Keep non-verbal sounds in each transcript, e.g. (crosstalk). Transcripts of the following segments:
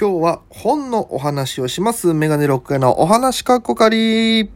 今日は本のお話をします。メガネロックへのお話かっこかり。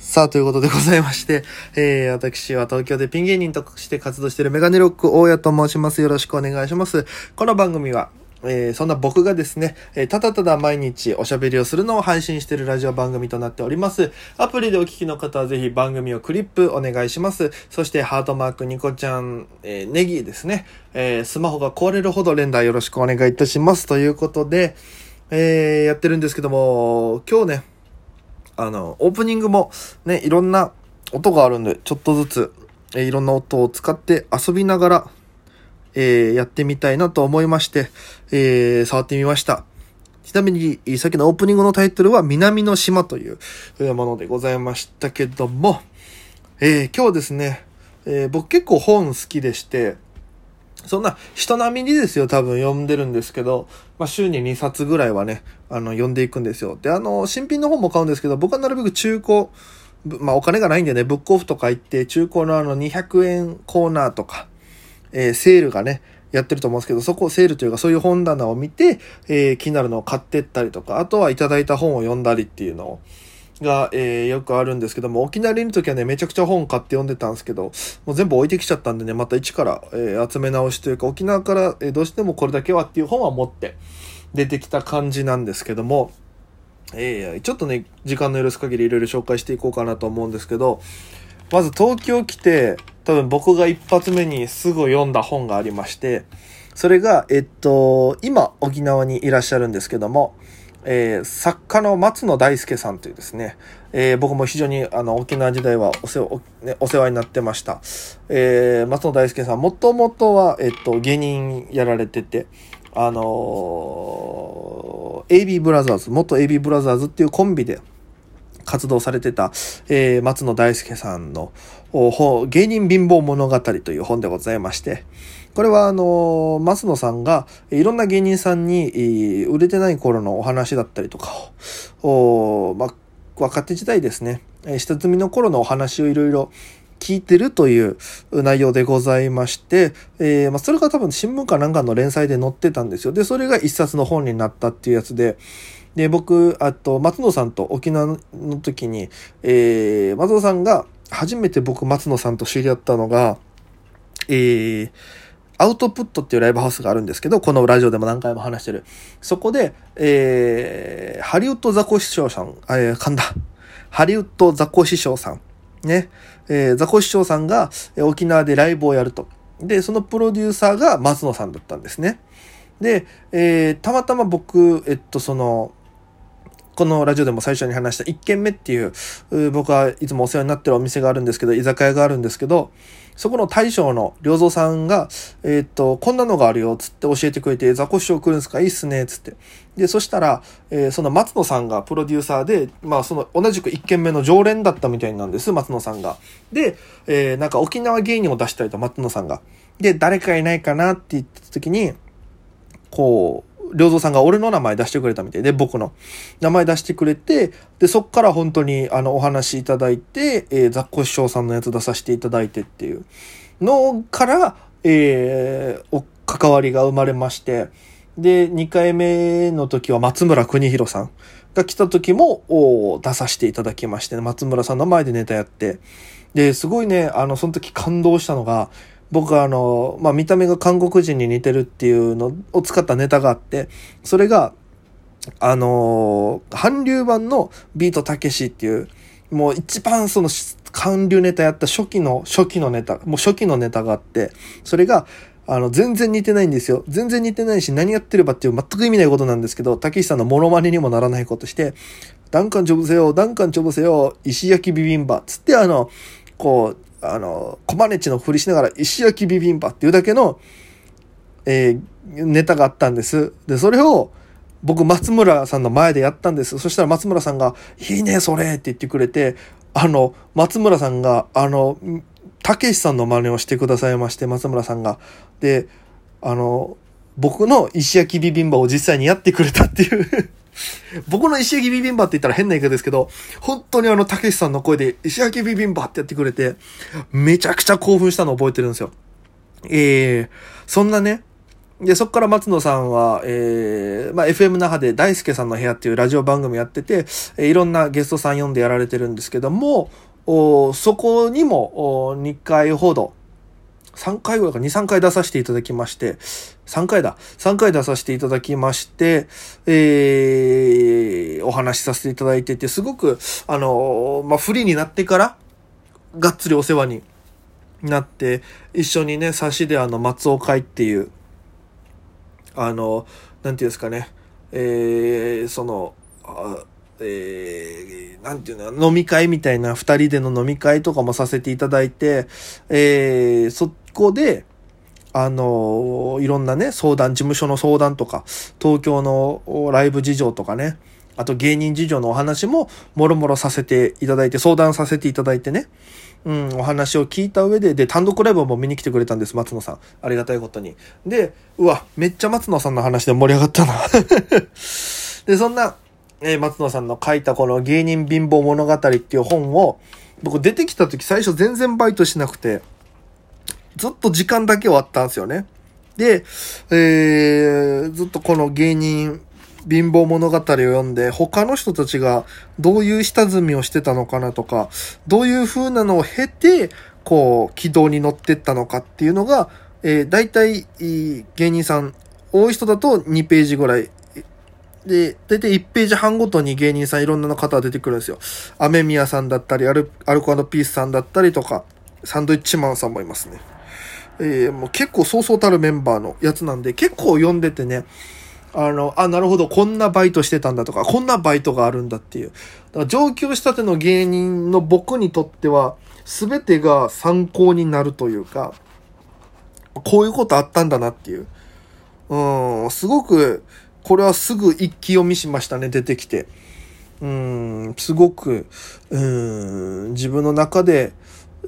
さあ、ということでございまして、えー、私は東京でピン芸人として活動しているメガネロック大家と申します。よろしくお願いします。この番組は、えーそんな僕がですね、えーただただ毎日おしゃべりをするのを配信しているラジオ番組となっております。アプリでお聞きの方はぜひ番組をクリップお願いします。そしてハートマークニコちゃん、えーネギですね、えースマホが壊れるほど連打よろしくお願いいたします。ということで、えーやってるんですけども、今日ね、あの、オープニングもね、いろんな音があるんで、ちょっとずつ、えーいろんな音を使って遊びながら、えーやってみたいなと思いまして、えー触ってみました。ちなみに、さっきのオープニングのタイトルは、南の島というものでございましたけども、えー今日ですね、えー僕結構本好きでして、そんな人並みにですよ、多分読んでるんですけど、まあ週に2冊ぐらいはね、あの、読んでいくんですよ。で、あの、新品の本も買うんですけど、僕はなるべく中古、まあお金がないんでね、ブックオフとか行って、中古のあの200円コーナーとか、えーセールがね、やってると思うんですけど、そこセールというかそういう本棚を見て、えー気になるのを買ってったりとか、あとはいただいた本を読んだりっていうのが、えーよくあるんですけども、沖縄にいる時はね、めちゃくちゃ本買って読んでたんですけど、もう全部置いてきちゃったんでね、また一から、えー集め直しというか、沖縄から、えーどうしてもこれだけはっていう本は持って出てきた感じなんですけども、えーちょっとね、時間の許す限りいろいろ紹介していこうかなと思うんですけど、まず東京来て、多分僕が一発目にすぐ読んだ本がありまして、それが、えっと、今沖縄にいらっしゃるんですけども、えー作家の松野大輔さんというですね、えー僕も非常にあの沖縄時代はお世話,お、ね、お世話になってました。えー松野大輔さん、もともとは、えっと、芸人やられてて、あのー AB ブラザーズ、元 AB ブラザーズっていうコンビで、活動されてた、えー松野大輔さんの本芸人貧乏物語という本でございまして、これはあの松野さんがいろんな芸人さんに、売れてない頃のお話だったりとかを、まあ、若手時代ですね、下積みの頃のお話をいろいろ聞いてるという内容でございまして、えーまあ、それが多分新聞かなんかの連載で載ってたんですよ。で、それが一冊の本になったっていうやつで、で、僕、あと、松野さんと沖縄の時に、えー、松野さんが、初めて僕、松野さんと知り合ったのが、えー、アウトプットっていうライブハウスがあるんですけど、このラジオでも何回も話してる。そこで、えー、ハリウッドザコシショウさん、えー、噛んだ。ハリウッドザコシショウさん。ね。えー、ザコシショウさんが沖縄でライブをやると。で、そのプロデューサーが松野さんだったんですね。で、えーたまたま僕、えっと、その、このラジオでも最初に話した一軒目っていう、僕はいつもお世話になってるお店があるんですけど、居酒屋があるんですけど、そこの大将の良三さんが、えっと、こんなのがあるよ、つって教えてくれて、ザコシショウ来るんですか？いいっすね、つって。で、そしたら、えその松野さんがプロデューサーで、まあ、その同じく一軒目の常連だったみたいなんです、松野さんが。で、えなんか沖縄芸人を出したりと、松野さんが。で、誰かいないかなって言った時に、こう、良三さんが俺の名前出してくれたみたい。で、僕の。名前出してくれて、で、そっから本当にあのお話いただいて、えー、雑魚師匠さんのやつ出させていただいてっていう。のから、えーお関わりが生まれまして、で、2回目の時は松村邦弘さんが来た時もお出させていただきまして、松村さんの前でネタやって、で、すごいね、あの、その時感動したのが、僕はあの、まあ、見た目が韓国人に似てるっていうのを使ったネタがあって、それが、あのー韓流版のビートたけしっていう、もう一番その韓流ネタやった初期の、初期のネタ、もう初期のネタがあって、それが、あの、全然似てないんですよ。全然似てないし、何やってればっていう全く意味ないことなんですけど、たけしさんのモノマネにもならないことして、ダンカンチョブせよ、ダンカンチョブせよ、石焼きビビンバ、つってあの、こう、あの、コマネチのふりしながら、石焼きビビンバっていうだけの、えーネタがあったんです。で、それを、僕、松村さんの前でやったんです。そしたら松村さんが、いいね、それって言ってくれて、あの、松村さんが、あの、たけしさんの真似をしてくださいまして、松村さんが。で、あの、僕の石焼きビビンバを実際にやってくれたっていう僕の石焼きビビンバって言ったら変な言い方ですけど、本当にあの、たけしさんの声で石焼きビビンバってやってくれて、めちゃくちゃ興奮したの覚えてるんですよ。ええー、そんなね、で、そこから松野さんは、えー、まあ、FM 那覇で大輔さんの部屋っていうラジオ番組やってて、えー、いろんなゲストさん呼んでやられてるんですけども、おそこにもお2回ほど、3回ぐらいか2、3回出させていただきまして、3回だ。3回出させていただきまして、えー、お話しさせていただいてて、すごく、あの、まあ、フリーになってから、がっつりお世話になって、一緒にね、差しであの、松尾会っていう、あの、なんていうんですかね、えー、その、あえー、なんていうの、飲み会みたいな二人での飲み会とかもさせていただいて、えー、そこで、あのいろんなね、相談、事務所の相談とか、東京のライブ事情とかね、あと芸人事情のお話ももろもろさせていただいて、相談させていただいてね、うん、お話を聞いた上で、で、単独ライブも見に来てくれたんです、松野さん。ありがたいことに。で、うわ、めっちゃ松野さんの話で盛り上がったな (laughs) で、そんな、え、松野さんの書いたこの芸人貧乏物語っていう本を、僕出てきた時最初全然バイトしなくて、ずっと時間だけはあったんですよね。で、えー、ずっとこの芸人貧乏物語を読んで、他の人たちがどういう下積みをしてたのかなとか、どういう風なのを経て、こう、軌道に乗ってったのかっていうのが、えー、大体、芸人さん、多い人だと2ページぐらい。で、大体1ページ半ごとに芸人さんいろんな方が出てくるんですよ。アメミヤさんだったり、アルアルコピースさんだったりとか、サンドイッチマンさんもいますね。えー、もう結構そうそうたるメンバーのやつなんで、結構読んでてね、あの、あ、なるほど、こんなバイトしてたんだとか、こんなバイトがあるんだっていう。だから上京したての芸人の僕にとっては、すべてが参考になるというか、こういうことあったんだなっていう。うん、すごく、これはすぐ一気読みしましたね、出てきて。うん、すごく、うん、自分の中で、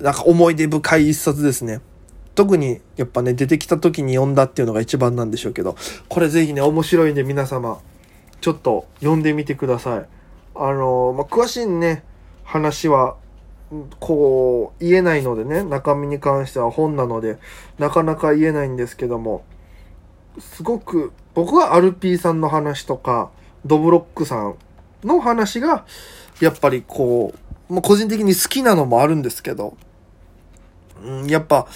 なんか思い出深い一冊ですね。特にやっぱね、出てきた時に読んだっていうのが一番なんでしょうけど、これぜひね、面白いんで皆様、ちょっと読んでみてください。あの、まあ、詳しいね、話は、こう、言えないのでね、中身に関しては本なので、なかなか言えないんですけども、すごく、僕はアルピーさんの話とか、ドブロックさんの話が、やっぱりこう、まあ、個人的に好きなのもあるんですけど、うん、やっぱ、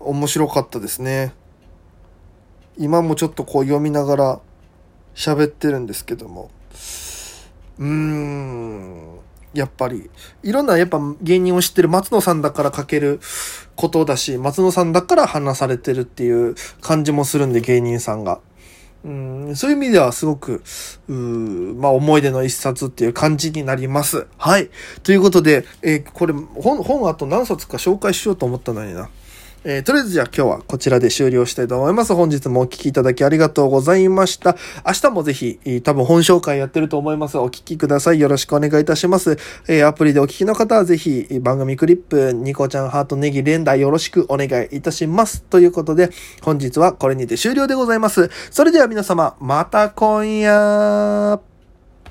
面白かったですね。今もちょっとこう読みながら喋ってるんですけども。うーん。やっぱり、いろんなやっぱ芸人を知ってる松野さんだから書けることだし、松野さんだから話されてるっていう感じもするんで、芸人さんが。うんそういう意味ではすごく、うまあ思い出の一冊っていう感じになります。はい。ということで、えー、これ本、本あと何冊か紹介しようと思ったのにな。えー、とりあえずじゃあ今日はこちらで終了したいと思います。本日もお聴きいただきありがとうございました。明日もぜひ、多分本紹介やってると思います。お聴きください。よろしくお願いいたします。えー、アプリでお聴きの方はぜひ番組クリップ、ニコちゃんハートネギ連打よろしくお願いいたします。ということで、本日はこれにて終了でございます。それでは皆様、また今夜